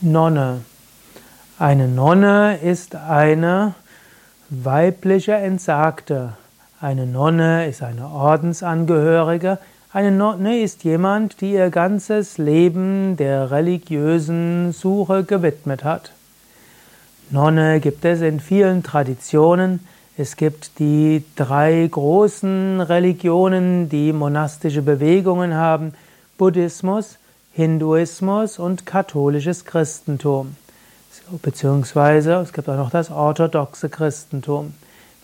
Nonne. Eine Nonne ist eine weibliche Entsagte. Eine Nonne ist eine Ordensangehörige. Eine Nonne ist jemand, die ihr ganzes Leben der religiösen Suche gewidmet hat. Nonne gibt es in vielen Traditionen. Es gibt die drei großen Religionen, die monastische Bewegungen haben. Buddhismus, Hinduismus und katholisches Christentum. Beziehungsweise es gibt auch noch das orthodoxe Christentum.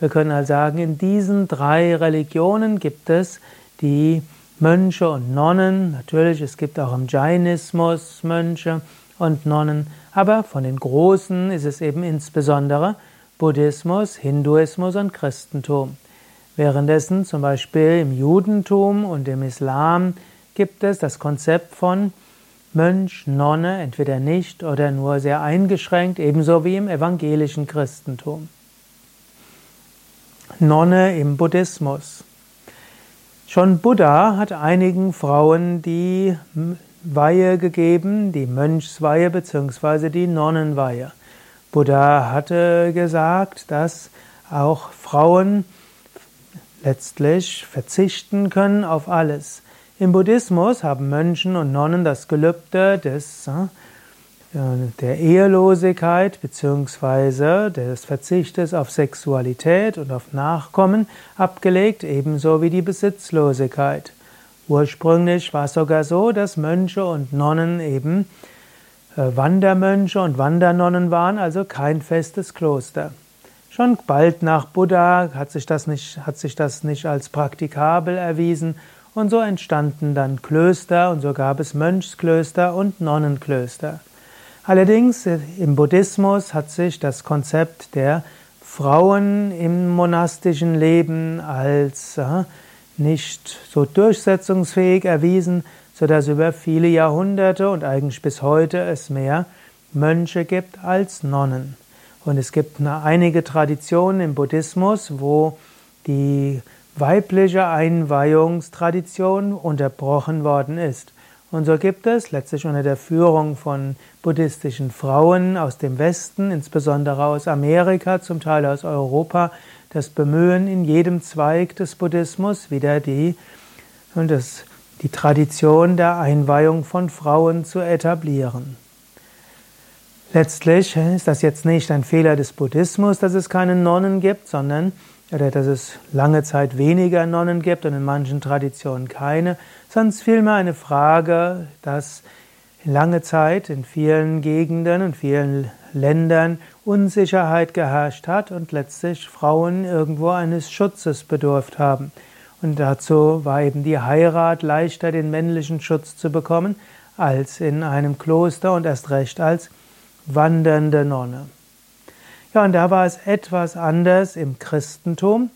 Wir können also sagen, in diesen drei Religionen gibt es die Mönche und Nonnen. Natürlich, es gibt auch im Jainismus Mönche und Nonnen. Aber von den großen ist es eben insbesondere Buddhismus, Hinduismus und Christentum. Währenddessen zum Beispiel im Judentum und im Islam gibt es das Konzept von Mönch, Nonne, entweder nicht oder nur sehr eingeschränkt, ebenso wie im evangelischen Christentum. Nonne im Buddhismus. Schon Buddha hat einigen Frauen die Weihe gegeben, die Mönchsweihe bzw. die Nonnenweihe. Buddha hatte gesagt, dass auch Frauen letztlich verzichten können auf alles. Im Buddhismus haben Mönchen und Nonnen das Gelübde des, äh, der Ehelosigkeit bzw. des Verzichtes auf Sexualität und auf Nachkommen abgelegt, ebenso wie die Besitzlosigkeit. Ursprünglich war es sogar so, dass Mönche und Nonnen eben äh, Wandermönche und Wandernonnen waren, also kein festes Kloster. Schon bald nach Buddha hat sich das nicht, hat sich das nicht als praktikabel erwiesen und so entstanden dann Klöster und so gab es Mönchsklöster und Nonnenklöster. Allerdings äh, im Buddhismus hat sich das Konzept der Frauen im monastischen Leben als äh, nicht so durchsetzungsfähig erwiesen, so dass über viele Jahrhunderte und eigentlich bis heute es mehr Mönche gibt als Nonnen. Und es gibt einige Traditionen im Buddhismus, wo die weibliche Einweihungstradition unterbrochen worden ist. Und so gibt es letztlich unter der Führung von buddhistischen Frauen aus dem Westen, insbesondere aus Amerika, zum Teil aus Europa, das Bemühen, in jedem Zweig des Buddhismus wieder die, das, die Tradition der Einweihung von Frauen zu etablieren. Letztlich ist das jetzt nicht ein Fehler des Buddhismus, dass es keine Nonnen gibt, sondern oder dass es lange Zeit weniger Nonnen gibt und in manchen Traditionen keine, sondern vielmehr eine Frage, dass lange Zeit in vielen Gegenden und vielen Ländern Unsicherheit geherrscht hat und letztlich Frauen irgendwo eines Schutzes bedurft haben. Und dazu war eben die Heirat leichter, den männlichen Schutz zu bekommen, als in einem Kloster und erst recht als wandernde Nonne. Ja, und da war es etwas anders im Christentum.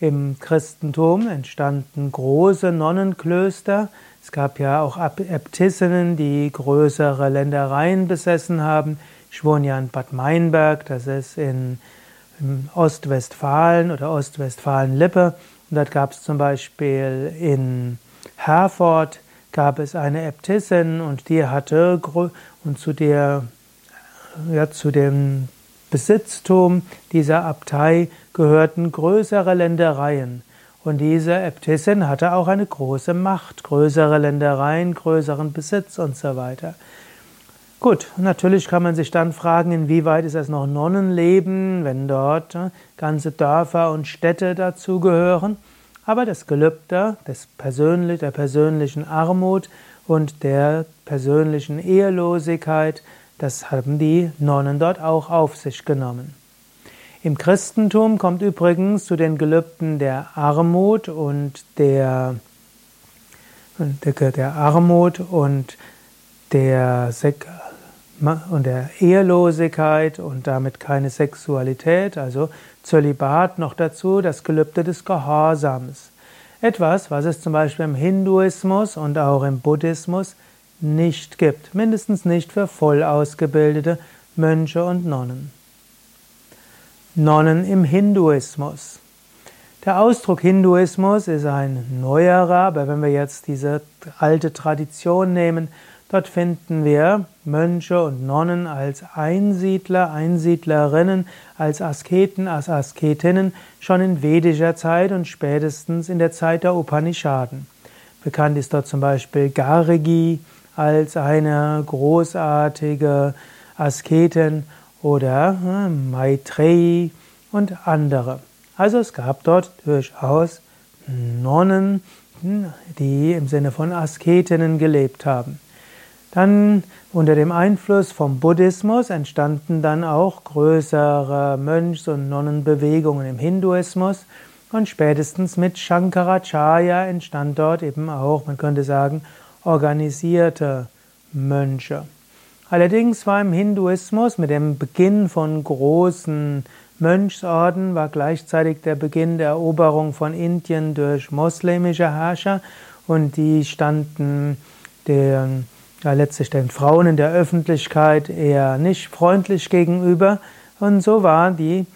Im Christentum entstanden große Nonnenklöster. Es gab ja auch Äbtissinnen, die größere Ländereien besessen haben. Ich wohne ja in Bad Meinberg, das ist in, Ostwestfalen oder Ostwestfalen-Lippe. Und dort gab es zum Beispiel in Herford gab es eine Äbtissin und die hatte und zu der ja, zu dem Besitztum dieser Abtei gehörten größere Ländereien. Und diese Äbtissin hatte auch eine große Macht, größere Ländereien, größeren Besitz und so weiter. Gut, natürlich kann man sich dann fragen, inwieweit ist das noch Nonnenleben, wenn dort äh, ganze Dörfer und Städte dazugehören. Aber das Gelübde des persönlich, der persönlichen Armut und der persönlichen Ehelosigkeit, das haben die Nonnen dort auch auf sich genommen. Im Christentum kommt übrigens zu den Gelübden der Armut und der, der, Armut und der, und der Ehelosigkeit und damit keine Sexualität, also Zölibat noch dazu, das Gelübde des Gehorsams. Etwas, was es zum Beispiel im Hinduismus und auch im Buddhismus nicht gibt, mindestens nicht für voll ausgebildete Mönche und Nonnen. Nonnen im Hinduismus. Der Ausdruck Hinduismus ist ein neuerer, aber wenn wir jetzt diese alte Tradition nehmen, Dort finden wir Mönche und Nonnen als Einsiedler, Einsiedlerinnen, als Asketen, als Asketinnen schon in vedischer Zeit und spätestens in der Zeit der Upanishaden. Bekannt ist dort zum Beispiel Gargi als eine großartige Asketin oder äh, Maitreyi und andere. Also es gab dort durchaus Nonnen, die im Sinne von Asketinnen gelebt haben. Dann unter dem Einfluss vom Buddhismus entstanden dann auch größere Mönchs- und Nonnenbewegungen im Hinduismus und spätestens mit Shankaracharya entstand dort eben auch, man könnte sagen, organisierte Mönche. Allerdings war im Hinduismus mit dem Beginn von großen Mönchsorden war gleichzeitig der Beginn der Eroberung von Indien durch muslimische Herrscher und die standen den, ja, letztlich den Frauen in der Öffentlichkeit eher nicht freundlich gegenüber und so war die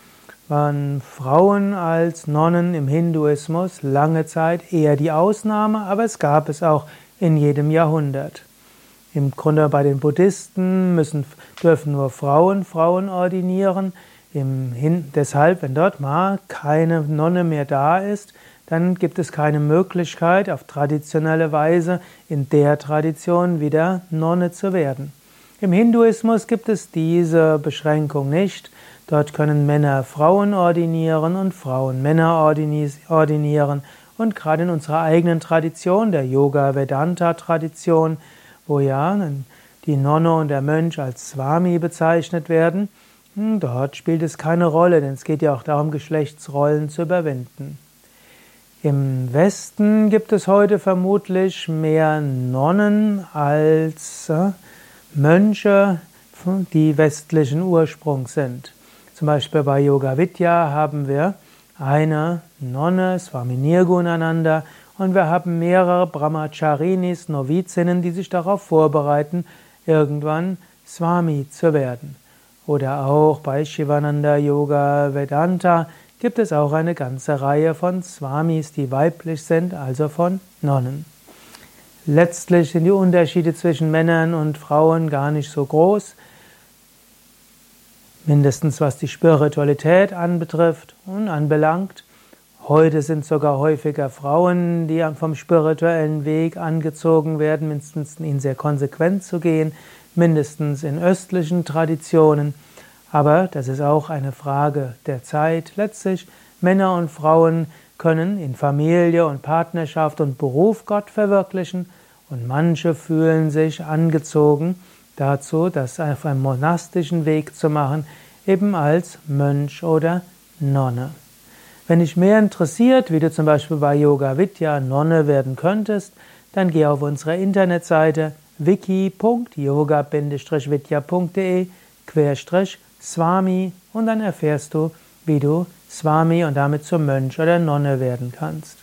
waren Frauen als Nonnen im Hinduismus lange Zeit eher die Ausnahme, aber es gab es auch in jedem Jahrhundert. Im Grunde bei den Buddhisten müssen, dürfen nur Frauen Frauen ordinieren. Hin deshalb, wenn dort mal keine Nonne mehr da ist, dann gibt es keine Möglichkeit, auf traditionelle Weise in der Tradition wieder Nonne zu werden. Im Hinduismus gibt es diese Beschränkung nicht. Dort können Männer Frauen ordinieren und Frauen Männer ordinieren. Und gerade in unserer eigenen Tradition, der Yoga-Vedanta-Tradition, wo ja die Nonne und der Mönch als Swami bezeichnet werden, hm, dort spielt es keine Rolle, denn es geht ja auch darum, Geschlechtsrollen zu überwinden. Im Westen gibt es heute vermutlich mehr Nonnen als äh, Mönche, die westlichen Ursprungs sind. Zum Beispiel bei Yoga Vidya haben wir eine Nonne, Swami Nirgunananda, und wir haben mehrere Brahmacharinis, Novizinnen, die sich darauf vorbereiten, irgendwann Swami zu werden. Oder auch bei Shivananda Yoga Vedanta gibt es auch eine ganze Reihe von Swamis, die weiblich sind, also von Nonnen. Letztlich sind die Unterschiede zwischen Männern und Frauen gar nicht so groß, mindestens was die Spiritualität anbetrifft und anbelangt. Heute sind sogar häufiger Frauen, die vom spirituellen Weg angezogen werden, mindestens ihn sehr konsequent zu gehen, mindestens in östlichen Traditionen. Aber das ist auch eine Frage der Zeit. Letztlich, Männer und Frauen können in Familie und Partnerschaft und Beruf Gott verwirklichen und manche fühlen sich angezogen dazu, das auf einem monastischen Weg zu machen, eben als Mönch oder Nonne. Wenn dich mehr interessiert, wie du zum Beispiel bei Yoga Vidya Nonne werden könntest, dann geh auf unsere Internetseite wiki.yoga-vidya.de Swami und dann erfährst du, wie du Swami und damit zum Mönch oder Nonne werden kannst.